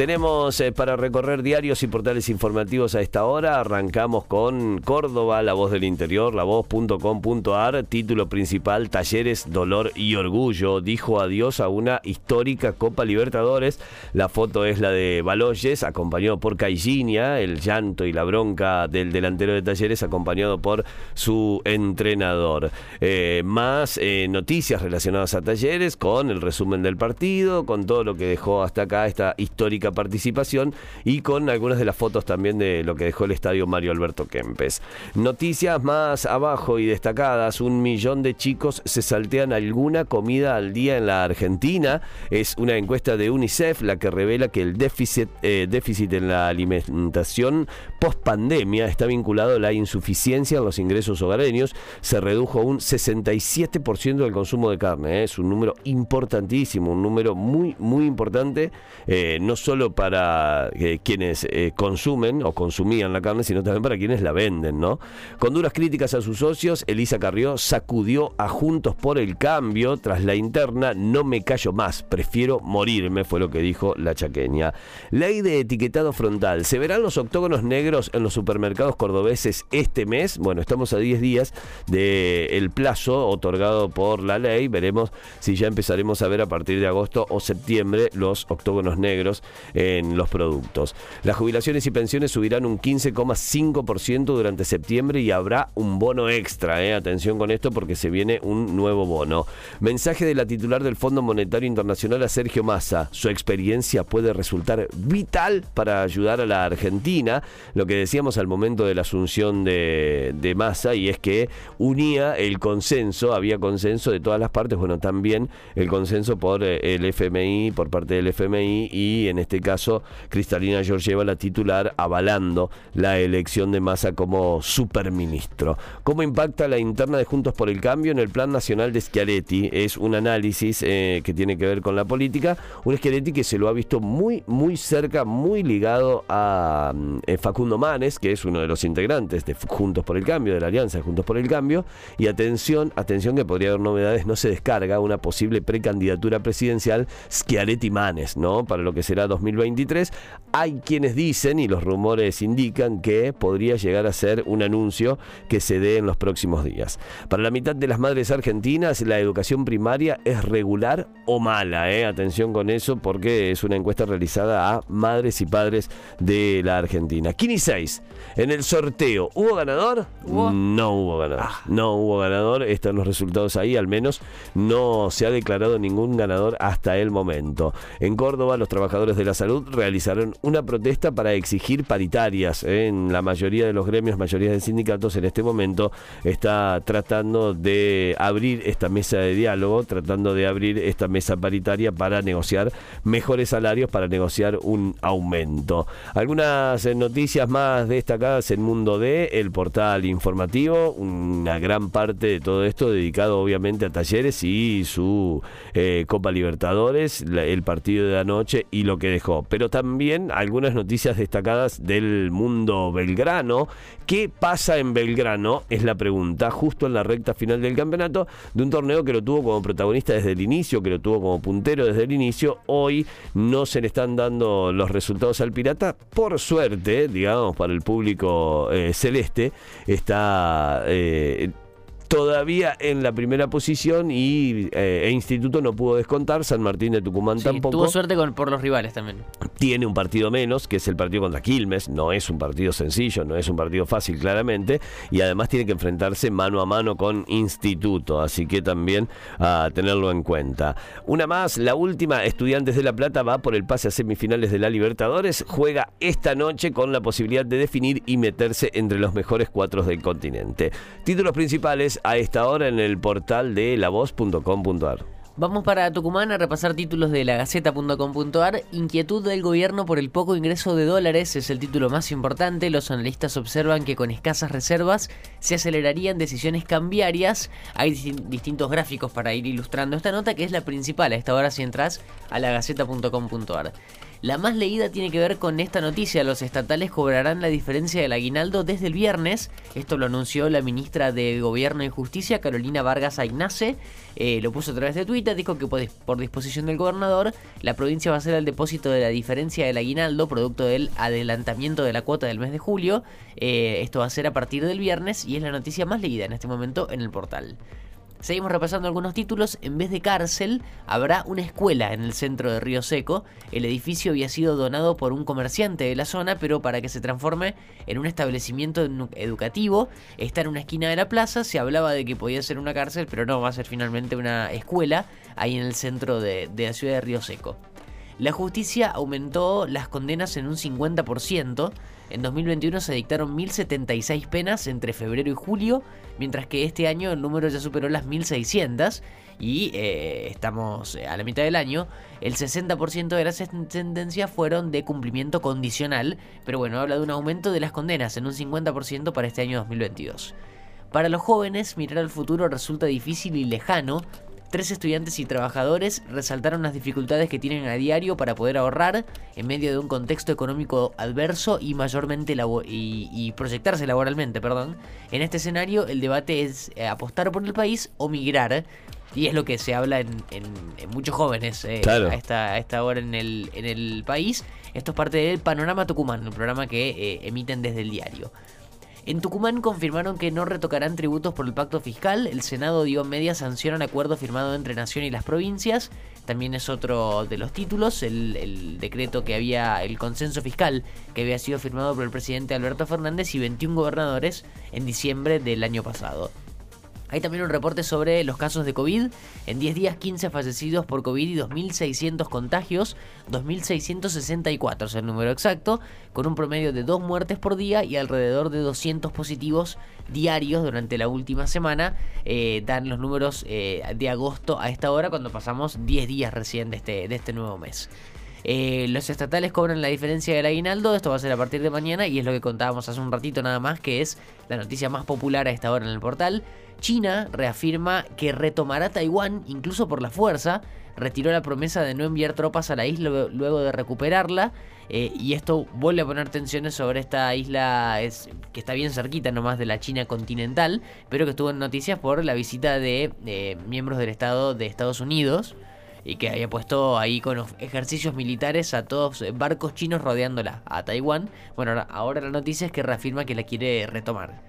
Tenemos eh, para recorrer diarios y portales informativos a esta hora. Arrancamos con Córdoba, La Voz del Interior, lavoz.com.ar. Título principal, Talleres, Dolor y Orgullo. Dijo adiós a una histórica Copa Libertadores. La foto es la de Baloyes, acompañado por Caillinia, el llanto y la bronca del delantero de Talleres, acompañado por su entrenador. Eh, más eh, noticias relacionadas a Talleres, con el resumen del partido, con todo lo que dejó hasta acá esta histórica participación y con algunas de las fotos también de lo que dejó el estadio Mario Alberto Kempes. Noticias más abajo y destacadas, un millón de chicos se saltean alguna comida al día en la Argentina. Es una encuesta de UNICEF la que revela que el déficit, eh, déficit en la alimentación post pandemia está vinculado a la insuficiencia en los ingresos hogareños. Se redujo un 67% del consumo de carne. ¿eh? Es un número importantísimo, un número muy, muy importante, eh, no solo para eh, quienes eh, consumen o consumían la carne, sino también para quienes la venden, ¿no? Con duras críticas a sus socios, Elisa Carrió sacudió a Juntos por el Cambio tras la interna No me callo más, prefiero morirme, fue lo que dijo la chaqueña. Ley de etiquetado frontal. ¿Se verán los octógonos negros en los supermercados cordobeses este mes? Bueno, estamos a 10 días del plazo otorgado por la ley. Veremos si ya empezaremos a ver a partir de agosto o septiembre los octógonos negros en los productos. Las jubilaciones y pensiones subirán un 15,5% durante septiembre y habrá un bono extra. Eh. Atención con esto porque se viene un nuevo bono. Mensaje de la titular del Fondo Monetario Internacional a Sergio Massa. Su experiencia puede resultar vital para ayudar a la Argentina. Lo que decíamos al momento de la asunción de, de Massa y es que unía el consenso, había consenso de todas las partes, bueno, también el consenso por eh, el FMI, por parte del FMI y en este caso Cristalina Georgieva, la titular, avalando la elección de Massa como superministro. ¿Cómo impacta la interna de Juntos por el Cambio en el Plan Nacional de Schiaretti? Es un análisis eh, que tiene que ver con la política, un Schiaretti que se lo ha visto muy, muy cerca, muy ligado a eh, Facundo Manes, que es uno de los integrantes de Juntos por el Cambio, de la Alianza de Juntos por el Cambio, y atención, atención que podría haber novedades, no se descarga una posible precandidatura presidencial Schiaretti-Manes, ¿no? Para lo que será 2023. Hay quienes dicen, y los rumores indican, que podría llegar a ser un anuncio que se dé en los próximos días. Para la mitad de las madres argentinas, la educación primaria es regular o mala. ¿eh? Atención con eso, porque es una encuesta realizada a madres y padres de la Argentina. Kini 6, en el sorteo, ¿hubo ganador? No hubo ganador. Ah. No hubo ganador. Están los resultados ahí, al menos no se ha declarado ningún ganador hasta el momento. En Córdoba, los trabajadores de la salud realizaron una protesta para exigir paritarias. ¿eh? En la mayoría de los gremios, mayoría de sindicatos en este momento está tratando de abrir esta mesa de diálogo, tratando de abrir esta mesa paritaria para negociar mejores salarios, para negociar un aumento. Algunas eh, noticias más destacadas en Mundo D, el portal informativo, una gran parte de todo esto dedicado obviamente a talleres y su eh, Copa Libertadores, el partido de anoche y lo que Pero también algunas noticias destacadas del mundo belgrano. ¿Qué pasa en Belgrano? Es la pregunta, justo en la recta final del campeonato, de un torneo que lo tuvo como protagonista desde el inicio, que lo tuvo como puntero desde el inicio. Hoy no se le están dando los resultados al Pirata. Por suerte, digamos, para el público eh, celeste, está... Eh, todavía en la primera posición y eh, e Instituto no pudo descontar, San Martín de Tucumán tampoco. Tuvo suerte con, por los rivales también. Tiene un partido menos, que es el partido contra Quilmes, no es un partido sencillo, no es un partido fácil claramente, y además tiene que enfrentarse mano a mano con Instituto, así que también a tenerlo en cuenta. Una más, la última, Estudiantes de La Plata va por el pase a semifinales de la Libertadores, juega esta noche con la posibilidad de definir y meterse entre los mejores cuatro del continente. Títulos principales, a esta hora en el portal de lavoz.com.ar. Vamos para Tucumán a repasar títulos de la Gaceta.com.ar. Inquietud del gobierno por el poco ingreso de dólares es el título más importante. Los analistas observan que con escasas reservas se acelerarían decisiones cambiarias. Hay distintos gráficos para ir ilustrando esta nota, que es la principal a esta hora si entras a la Gaceta.com.ar. La más leída tiene que ver con esta noticia. Los estatales cobrarán la diferencia del aguinaldo desde el viernes. Esto lo anunció la ministra de Gobierno y Justicia, Carolina Vargas Aignace. Eh, lo puso a través de Twitter. Dijo que por disposición del gobernador, la provincia va a hacer el depósito de la diferencia del aguinaldo, producto del adelantamiento de la cuota del mes de julio. Eh, esto va a ser a partir del viernes y es la noticia más leída en este momento en el portal. Seguimos repasando algunos títulos. En vez de cárcel, habrá una escuela en el centro de Río Seco. El edificio había sido donado por un comerciante de la zona, pero para que se transforme en un establecimiento educativo, está en una esquina de la plaza. Se hablaba de que podía ser una cárcel, pero no, va a ser finalmente una escuela ahí en el centro de, la ciudad de Río Seco. La justicia aumentó las condenas en un 50%. En 2021 se dictaron 1.076 penas entre febrero y julio, mientras que este año el número ya superó las 1.600 y eh, estamos a la mitad del año. El 60% de las sentencias fueron de cumplimiento condicional, pero bueno, habla de un aumento de las condenas en un 50% para este año 2022. Para los jóvenes, mirar al futuro resulta difícil y lejano, Tres estudiantes y trabajadores resaltaron las dificultades que tienen a diario para poder ahorrar en medio de un contexto económico adverso y mayormente y, proyectarse laboralmente. Perdón. En este escenario el debate es eh, apostar por el país o migrar. Y es lo que se habla en, muchos jóvenes eh, a, esta, esta hora en el, en el país. Esto es parte del Panorama Tucumán, un programa que eh, emiten desde el diario. En Tucumán confirmaron que no retocarán tributos por el pacto fiscal. El Senado dio media sanción al acuerdo firmado entre Nación y las provincias. También es otro de los títulos, el, el, decreto que había, el consenso fiscal que había sido firmado por el presidente Alberto Fernández y 21 gobernadores en diciembre del año pasado. Hay también un reporte sobre los casos de COVID. En 10 días 15 fallecidos por COVID y 2.600 contagios. 2.664 es el número exacto, con un promedio de 2 muertes por día y alrededor de 200 positivos diarios durante la última semana. Eh, dan los números eh, de agosto a esta hora cuando pasamos 10 días recién de este, de este nuevo mes. Eh, los estatales cobran la diferencia del aguinaldo, esto va a ser a partir de mañana y es lo que contábamos hace un ratito nada más, que es la noticia más popular a esta hora en el portal. China reafirma que retomará Taiwán incluso por la fuerza, retiró la promesa de no enviar tropas a la isla luego de recuperarla. Eh, y esto vuelve a poner tensiones sobre esta isla que está bien cerquita nomás de la China continental, pero que estuvo en noticias por la visita de eh, miembros del Estado de Estados Unidos y que había puesto ahí con ejercicios militares a todos eh, barcos chinos rodeándola a Taiwán. Bueno, ahora la noticia es que reafirma que la quiere retomar.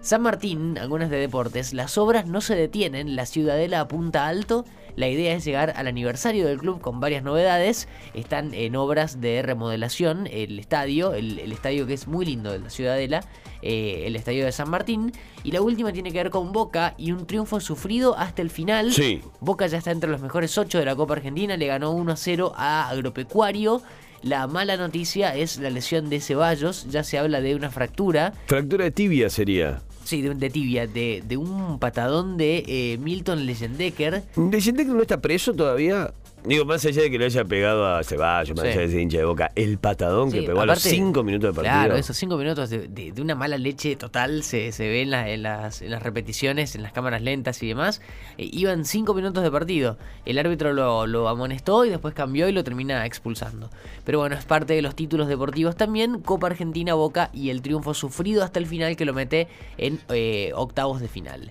San Martín, algunas de deportes, las obras no se detienen, la ciudadela apunta alto, la idea es llegar al aniversario del club con varias novedades, están en obras de remodelación, el estadio, el, estadio que es muy lindo de la ciudadela, eh, el estadio de San Martín, y la última tiene que ver con Boca y un triunfo sufrido hasta el final. Boca ya está entre los mejores 8 de la Copa Argentina, le ganó 1 a 0 a Agropecuario. La mala noticia es la lesión de Ceballos, ya se habla de una fractura. Fractura de tibia sería. Sí, de, tibia, de, de, un patadón de eh, Milton Leyendecker. ¿Leyendecker no está preso todavía? Digo, más allá de que le haya pegado a Ceballos, más allá de ese hincha de boca, el patadón que pegó a los cinco minutos de partido. Claro, esos cinco minutos de, una mala leche total se, se ve en, las, en, las, repeticiones, en las cámaras lentas y demás. Eh, iban cinco minutos de partido. El árbitro lo, lo, amonestó y después cambió y lo termina expulsando. Pero bueno, es parte de los títulos deportivos también. Copa Argentina, Boca y el triunfo sufrido hasta el final que lo mete en eh, octavos de final.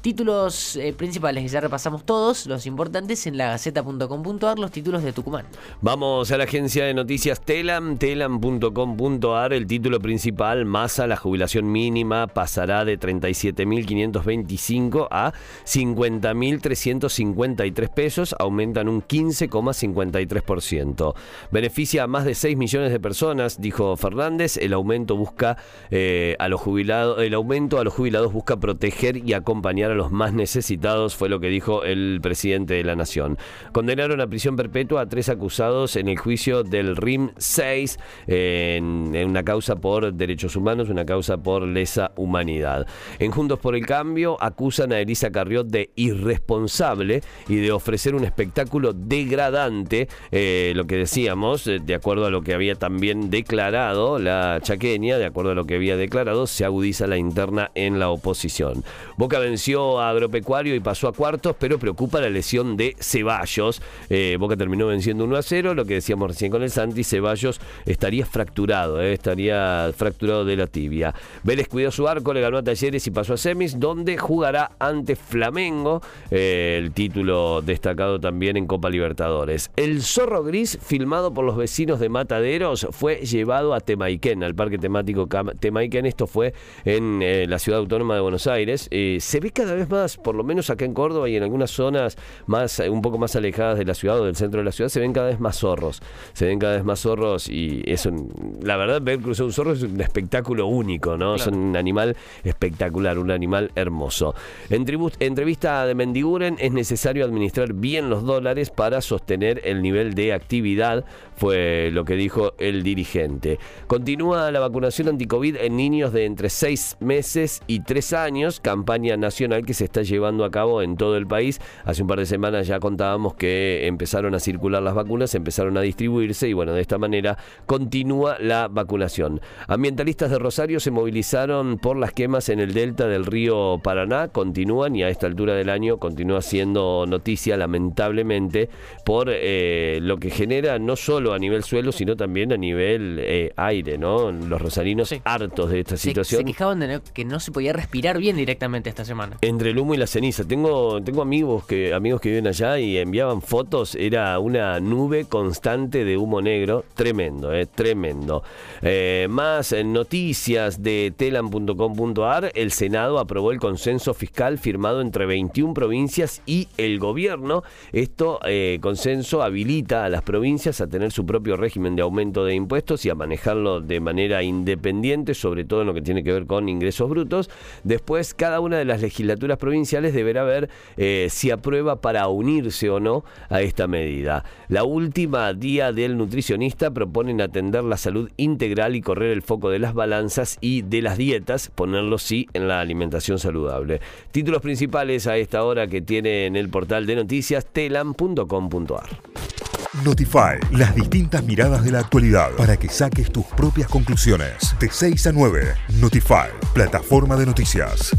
Títulos eh, principales que ya repasamos todos, los importantes en la gaceta.com.ar, los títulos de Tucumán. Vamos a la agencia de noticias Telam, telam.com.ar, el título principal, masa, la jubilación mínima pasará de 37.525 a 50.353 pesos, aumentan un 15,53%. Beneficia a más de 6 millones de personas, dijo Fernández, el aumento busca eh, a los jubilados, el aumento a los jubilados busca proteger y acompañar a los más necesitados, fue lo que dijo el presidente de la Nación. Condenaron a prisión perpetua a tres acusados en el juicio del RIM 6, en, una causa por derechos humanos, una causa por lesa humanidad. En Juntos por el Cambio acusan a Elisa Carriot de irresponsable y de ofrecer un espectáculo degradante, eh, lo que decíamos, eh, de acuerdo a lo que había también declarado la chaqueña, de acuerdo a lo que había declarado, se agudiza la interna en la oposición. Boca venció Agropecuario y pasó a cuartos, pero preocupa la lesión de Ceballos. Eh, Boca terminó venciendo 1 a 0, lo que decíamos recién con el Santi, Ceballos estaría fracturado, eh, estaría fracturado de la tibia. Vélez cuidó su arco, le ganó a Talleres y pasó a semis, donde jugará ante Flamengo, eh, el título destacado también en Copa Libertadores. El zorro gris, filmado por los vecinos de Mataderos, fue llevado a Temaiken, al parque temático Temaiken. Esto fue en la ciudad autónoma de Buenos Aires. Se ve cada vez más, por lo menos acá en Córdoba y en algunas zonas más, un poco más alejadas de la ciudad o del centro de la ciudad, se ven cada vez más zorros. Se ven cada vez más zorros y es la verdad, ver cruzar un zorro es un espectáculo único, ¿no? Es un animal espectacular, un animal hermoso. En entrevista de Mendiguren, es necesario administrar bien los dólares para sostener el nivel de actividad, fue lo que dijo el dirigente. Continúa la vacunación anticovid en niños de entre 6 meses y 3 años, campaña nacional que se está llevando a cabo en todo el país. Hace un par de semanas ya contábamos que empezaron a circular las vacunas, empezaron a distribuirse y bueno, de esta manera continúa la vacunación. Ambientalistas de Rosario se movilizaron por las quemas en el delta del río Paraná, continúan y a esta altura del año continúa siendo noticia lamentablemente por eh, lo que genera no solo a nivel suelo, sino también a nivel eh, aire, ¿no? Los rosarinos hartos de esta situación. Se quejaban de que no se podía respirar bien directamente esta semana. Entre el humo y la ceniza. Tengo, tengo amigos que amigos que viven allá y enviaban fotos, era una nube constante de humo negro, tremendo, eh, tremendo. Eh, más noticias de telam.com.ar, el Senado aprobó el consenso fiscal firmado entre 21 provincias y el gobierno. Esto eh, consenso habilita a las provincias a tener su propio régimen de aumento de impuestos y a manejarlo de manera independiente, sobre todo en lo que tiene que ver con ingresos brutos. Después, cada una de las legislaturas provinciales deberá ver eh, si aprueba para unirse o no a esta medida. La última día del nutricionista proponen atender la salud integral y correr el foco de las balanzas y de las dietas, ponerlo sí en la alimentación saludable. Títulos principales a esta hora que tiene en el portal de noticias telam.com.ar. Notify, las distintas miradas de la actualidad para que saques tus propias conclusiones. De 6 a 9, Notify, plataforma de noticias.